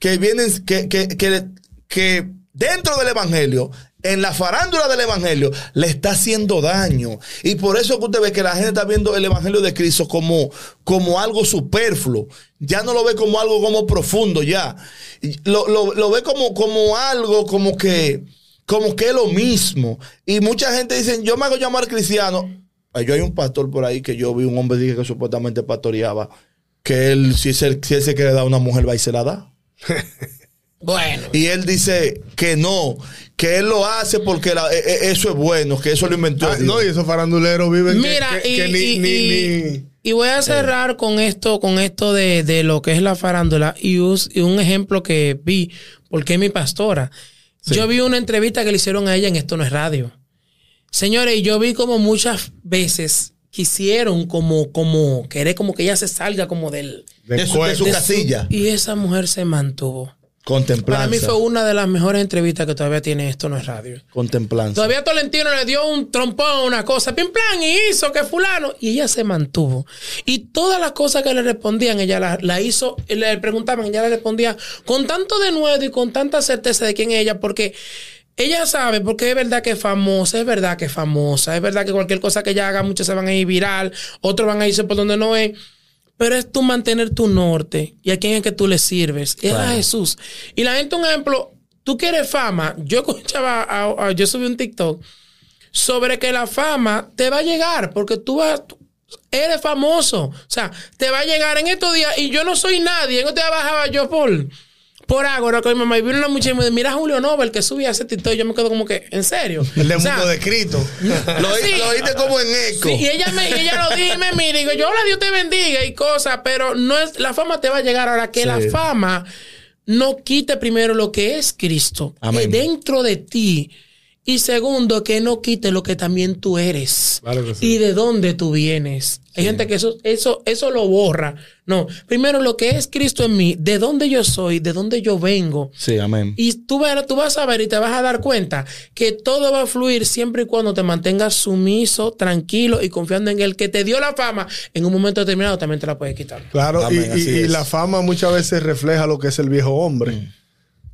que vienen, que, que, que, que dentro del Evangelio, en la farándula del Evangelio, le está haciendo daño. Y por eso que usted ve que la gente está viendo el Evangelio de Cristo como, como algo superfluo. Ya no lo ve como algo como profundo, ya. Lo, lo- lo ve como, como algo como que, como que es lo mismo. Y mucha gente dice, yo me hago llamar cristiano. Yo hay un pastor por ahí que yo vi un hombre dije que supuestamente pastoreaba. Que él, si, se, si él se quiere dar a una mujer, va y se la da. Bueno. Y él dice que no, que él lo hace porque la- e- e- eso es bueno, que eso lo inventó. Ah, no, y esos faranduleros viven que- Mira, que, y, que ni, y- ni, y- ni- y voy a cerrar con esto, con esto de, de lo que es la farándula y, us- y un ejemplo que vi, porque es mi pastora. Yo vi una entrevista que le hicieron a ella en Esto No es Radio. Señores, y yo vi como muchas veces quisieron como, como, querer como que ella se salga como del... de de su, de su su- casilla. y esa mujer se mantuvo. Contemplanza. Para mí fue una de las mejores entrevistas que todavía tiene Esto No es Radio. Contemplanza. Todavía Tolentino le dio un trompón, una cosa, pim plan, y hizo que fulano. Y ella se mantuvo. Y todas las cosas que le respondían, ella la, la hizo, le preguntaban, ella le respondía con tanto denuedo y con tanta certeza de quién es ella, porque ella sabe, porque es verdad que es famosa, es verdad que es famosa, es verdad que cualquier cosa que ella haga, muchos se van a ir viral, otros van a irse por donde no es. Pero es tú mantener tu norte y a quién es que tú le sirves. Es a Jesús. Y la gente, un ejemplo, tú quieres fama. Yo escuchaba, a- a- yo subí un TikTok sobre que la fama te va a llegar porque tú vas, eres famoso. O sea, te va a llegar en estos días y yo no soy nadie. En estos días bajaba yo por, por Ágora con mi mamá y vino una muchacha y me dijo, mira Julio Nobel que subía ese TikTok. Y yo me quedo como que, ¿en serio? El de O sea, mundo de Cristo. Lo, Sí. lo oíste como en eco. Sí, y ella me, y ella lo y me mira y digo, yo hola, Dios te bendiga y cosas, pero no es, la fama te va a llegar ahora que Sí. la fama no quite primero lo que es Cristo Amén. eh, dentro de ti Y segundo, que no quite lo que también tú eres. Claro que sí. Y de dónde tú vienes. Hay gente que eso, eso, eso lo borra. No. Primero, lo que es Cristo en mí, de dónde yo soy, de dónde yo vengo. Sí, amén. Y tú, vas- tú vas a ver y te vas a dar cuenta que todo va a fluir siempre y cuando te mantengas sumiso, tranquilo y confiando en el que te dio la fama. En un momento determinado también te la puede quitar. Claro, y, Amén, y- así y es. la fama muchas veces refleja lo que es el viejo hombre.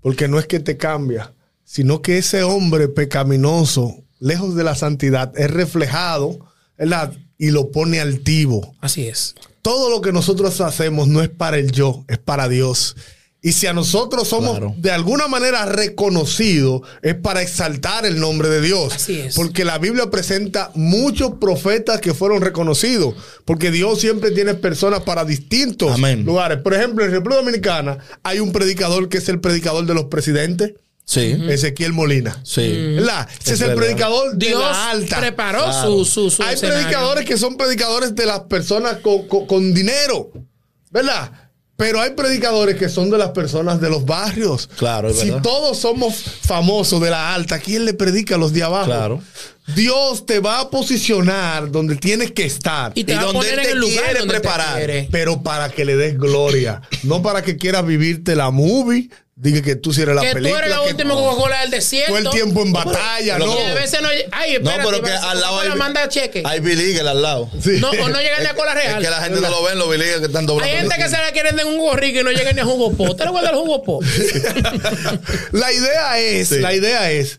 Porque no es que te cambia, sino que ese hombre pecaminoso, lejos de la santidad, es reflejado, ¿verdad? Y lo pone altivo. Así es. Todo lo que nosotros hacemos no es para el yo, es para Dios. Y si a nosotros somos Claro. de alguna manera reconocidos, es para exaltar el nombre de Dios. Así es. Porque la Biblia presenta muchos profetas que fueron reconocidos. Porque Dios siempre tiene personas para distintos Amén. lugares. Por ejemplo, en República Dominicana hay un predicador que es el predicador de los presidentes, Sí. Ezequiel Molina. Sí. ¿Verdad? Ese es, el verdad. predicador de Dios la alta. preparó Claro. su, su, su Hay escenario. predicadores que son predicadores de las personas con, con- con dinero, ¿verdad? Pero hay predicadores que son de las personas de los barrios. Claro, es Si verdad. todos somos famosos de la alta, ¿quién le predica a los de abajo? Claro. Dios te va a posicionar donde tienes que estar. Y te Y va a donde poner él en te el lugar quiere donde te preparar. quiere. Pero para que le des gloria, no para que quieras vivirte la movie, diga que tú sí eres la que película. tú eres la que última Coca-Cola del desierto. todo el tiempo en batalla, ¿no? Y a veces no. Ay, No, espérate, pero que al lado hay, manda cheque. hay Billy al lado. Sí. No, o no llegan ni a cola Es real. que la gente no lo ve, los Billy que están doblando. Hay gente que se la quieren de un jugo rico y no llegan ni a jugo po. ¿Te recuerdas el jugo po? La idea es, Sí. la idea es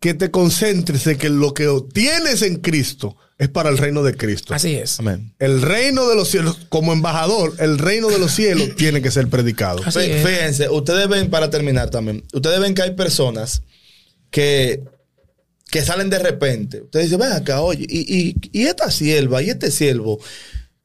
que te concentres en que lo que obtienes en Cristo es para el reino de Cristo. Así es. Amén. El reino de los cielos, como embajador, el reino de los cielos tiene que ser predicado. Así es. Fíjense, ustedes ven, para terminar también, ustedes ven que hay personas que, que salen de repente. Ustedes dicen, ven acá, oye, y, y, y esta sierva, y este siervo,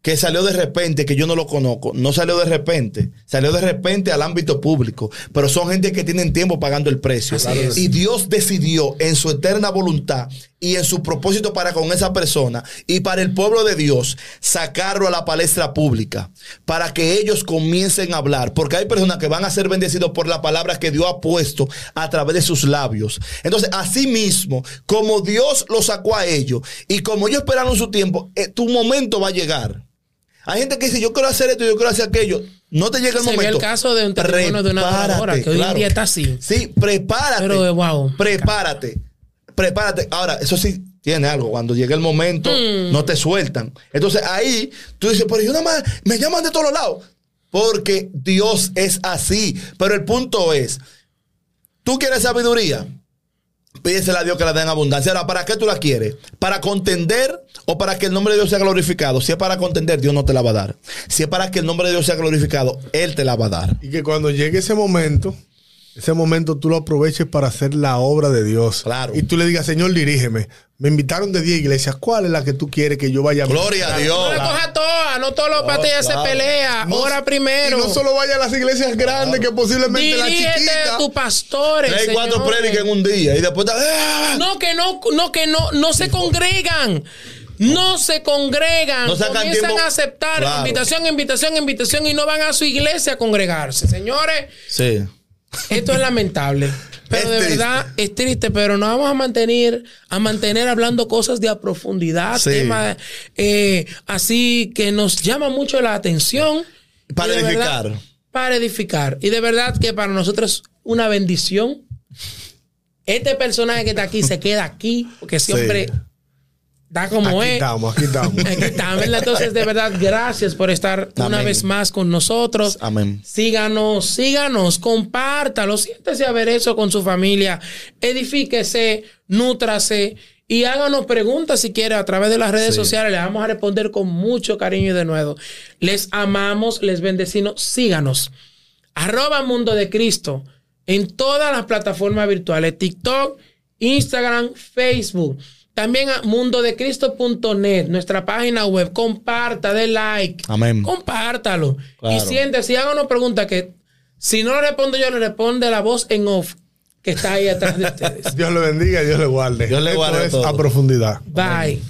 que salió de repente, que yo no lo conozco, no salió de repente, salió de repente al ámbito público, pero son gente que tienen tiempo pagando el precio. Y Dios decidió en su eterna voluntad y en su propósito para con esa persona y para el pueblo de Dios, sacarlo a la palestra pública, para que ellos comiencen a hablar, porque hay personas que van a ser bendecidos por la palabra que Dios ha puesto a través de sus labios. Entonces, así mismo, como Dios lo sacó a ellos y como ellos esperaron su tiempo, eh, tu momento va a llegar. Hay gente que dice, yo quiero hacer esto, yo quiero hacer aquello. No te llega el Se ve momento. el caso de un testimonio de una Prepárate, que hoy en día está así. Sí, prepárate. Pero, eh, wow. Prepárate. Prepárate. Ahora, eso sí tiene algo. Cuando llegue el momento, Mm. no te sueltan. Entonces ahí tú dices, pero yo nada más me llaman de todos los lados. Porque Dios es así. Pero el punto es, tú quieres sabiduría. Pídesela a Dios que la dé en abundancia. Ahora, ¿para qué tú la quieres? ¿Para contender o para que el nombre de Dios sea glorificado? Si es para contender, Dios no te la va a dar. Si es para que el nombre de Dios sea glorificado, Él te la va a dar. Y que cuando llegue ese momento, ese momento tú lo aproveches para hacer la obra de Dios. Claro. Y tú le digas, Señor, dirígeme. Me invitaron de 10 iglesias. ¿Cuál es la que tú quieres que yo vaya a Gloria a Dios. No la coja toda, no todos los batallas claro. se pelea. No- Ora primero. Y no solo vaya a las iglesias grandes, que posiblemente la Dirígete chiquita. a tus pastores. Tres, cuatro prédicas en un día y después ¡ah! No, que no, no, que no, no se congregan. No se congregan. No Comienzan tiempo. a aceptar Claro. invitación, invitación, invitación y no van a su iglesia a congregarse. Señores, Sí. Esto es lamentable. Pero Es de triste. verdad es triste, pero nos vamos a mantener, a mantener hablando cosas de a profundidad, Sí. temas eh, así que nos llama mucho la atención. Para edificar. verdad, para edificar. Y de verdad que para nosotros es una bendición. Este personaje que está aquí se queda aquí, porque siempre Sí. Da como Aquí es. estamos, aquí estamos. Aquí ¿verdad? Entonces, de verdad, gracias por estar una vez más con nosotros. Amén. Síganos, síganos, compártalo, siéntese a ver eso con su familia, edifíquese, nútrase y háganos preguntas si quiere a través de las redes Sí. sociales. Le vamos a responder con mucho cariño y de nuevo. Les amamos, les bendecimos, síganos. Arroba Mundo de Cristo en todas las plataformas virtuales, TikTok, Instagram, Facebook. También a mundodecristo.net, nuestra página web. Comparta, dé like. Amén. Compártalo. Claro. Y siéntese, haga una pregunta que si no le respondo yo, le responde la voz en off que está ahí atrás de ustedes. Dios le bendiga y Dios le guarde. Dios le Esto guarde es a profundidad. Bye.